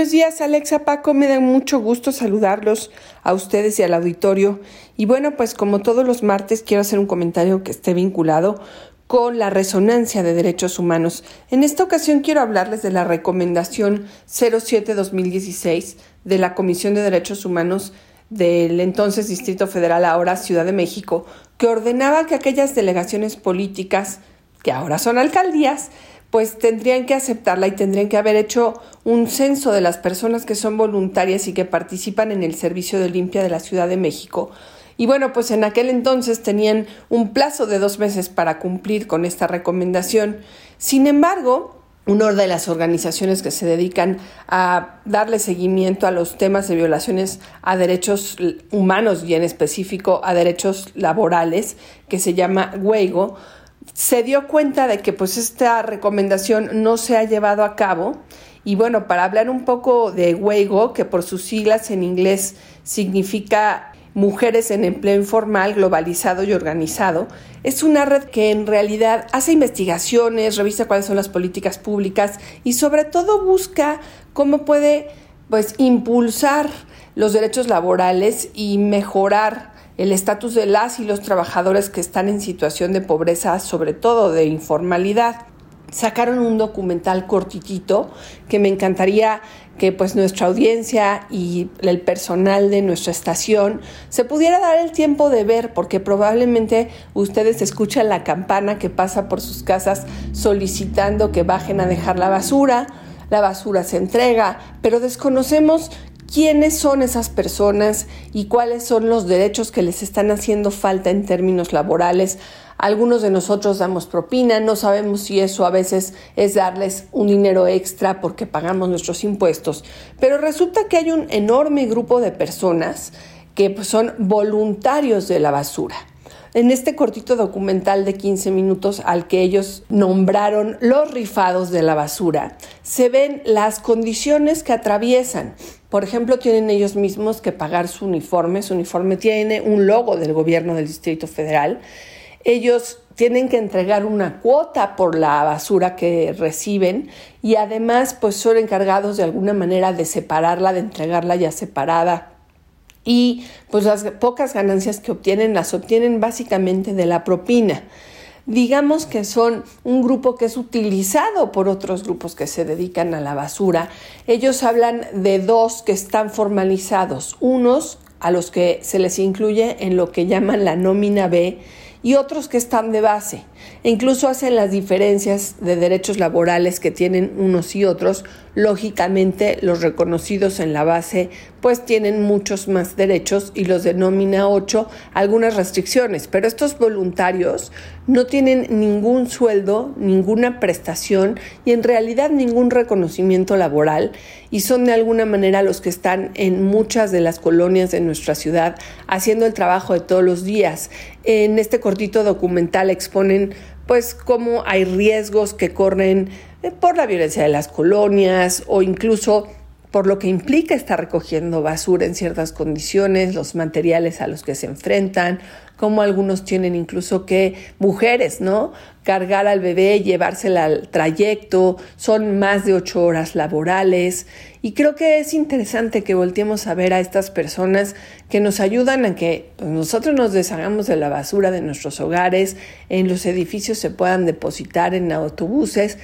Buenos días, Alexa Paco. Me da mucho gusto saludarlos a ustedes y al auditorio. Y bueno, pues como todos los martes, quiero hacer un comentario que esté vinculado con la resonancia de derechos humanos. En esta ocasión quiero hablarles de la recomendación 07-2016 de la Comisión de Derechos Humanos del entonces Distrito Federal, ahora Ciudad de México, que ordenaba que aquellas delegaciones políticas, que ahora son alcaldías, pues tendrían que aceptarla y tendrían que haber hecho un censo de las personas que son voluntarias y que participan en el servicio de limpia de la Ciudad de México. Y bueno, pues en aquel entonces tenían un plazo de dos meses para cumplir con esta recomendación. Sin embargo, una de las organizaciones que se dedican a darle seguimiento a los temas de violaciones a derechos humanos y en específico a derechos laborales, que se llama WEIGO, se dio cuenta de que pues esta recomendación no se ha llevado a cabo. Y bueno, para hablar un poco de WEIGO, que por sus siglas en inglés significa Mujeres en Empleo Informal, Globalizado y Organizado, es una red que en realidad hace investigaciones, revisa cuáles son las políticas públicas y sobre todo busca cómo puede pues impulsar los derechos laborales y mejorar el estatus de las y los trabajadores que están en situación de pobreza, sobre todo de informalidad. Sacaron un documental cortitito que me encantaría que pues nuestra audiencia y el personal de nuestra estación se pudiera dar el tiempo de ver porque probablemente ustedes escuchan la campana que pasa por sus casas solicitando que bajen a dejar la basura, la basura se entrega, pero desconocemos quiénes son esas personas y cuáles son los derechos que les están haciendo falta en términos laborales. Algunos de nosotros damos propina, no sabemos si eso a veces es darles un dinero extra porque pagamos nuestros impuestos, pero resulta que hay un enorme grupo de personas que pues, son voluntarios de la basura. En este cortito documental de 15 minutos al que ellos nombraron los rifados de la basura, se ven las condiciones que atraviesan. Por ejemplo, tienen ellos mismos que pagar su uniforme. Su uniforme tiene un logo del gobierno del Distrito Federal. Ellos tienen que entregar una cuota por la basura que reciben y además pues son encargados de alguna manera de separarla, de entregarla ya separada y pues las pocas ganancias que obtienen las obtienen básicamente de la propina. Digamos que son un grupo que es utilizado por otros grupos que se dedican a la basura. Ellos hablan de dos que están formalizados, unos a los que se les incluye en lo que llaman la nómina B y otros que están de base. E incluso hacen las diferencias de derechos laborales que tienen unos y otros. Lógicamente, los reconocidos en la base pues tienen muchos más derechos y los denomina 8 algunas restricciones, pero estos voluntarios no tienen ningún sueldo, ninguna prestación y en realidad ningún reconocimiento laboral y son de alguna manera los que están en muchas de las colonias de nuestra ciudad haciendo el trabajo de todos los días. En este cortito documental exponen pues cómo hay riesgos que corren eh, por la violencia de las colonias o incluso por lo que implica estar recogiendo basura en ciertas condiciones, los materiales a los que se enfrentan, como algunos tienen incluso que mujeres, ¿no? Cargar al bebé, llevársela al trayecto, son más de ocho horas laborales. Y creo que es interesante que volteemos a ver a estas personas que nos ayudan a que pues, nosotros nos deshagamos de la basura de nuestros hogares, en los edificios se puedan depositar en autobuses.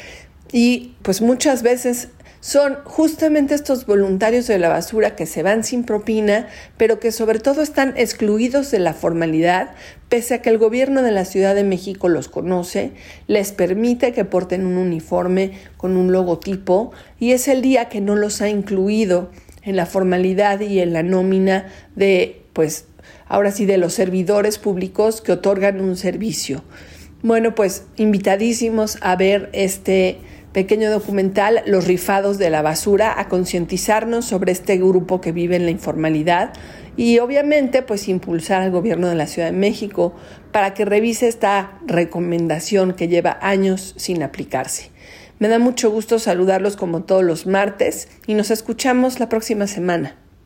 Y pues muchas veces son justamente estos voluntarios de la basura que se van sin propina, pero que sobre todo están excluidos de la formalidad, pese a que el gobierno de la Ciudad de México los conoce, les permite que porten un uniforme con un logotipo y es el día que no los ha incluido en la formalidad y en la nómina de, pues, ahora sí, de los servidores públicos que otorgan un servicio. Bueno, pues invitadísimos a ver este pequeño documental Los rifados de la basura a concientizarnos sobre este grupo que vive en la informalidad y obviamente pues impulsar al gobierno de la Ciudad de México para que revise esta recomendación que lleva años sin aplicarse. Me da mucho gusto saludarlos como todos los martes y nos escuchamos la próxima semana.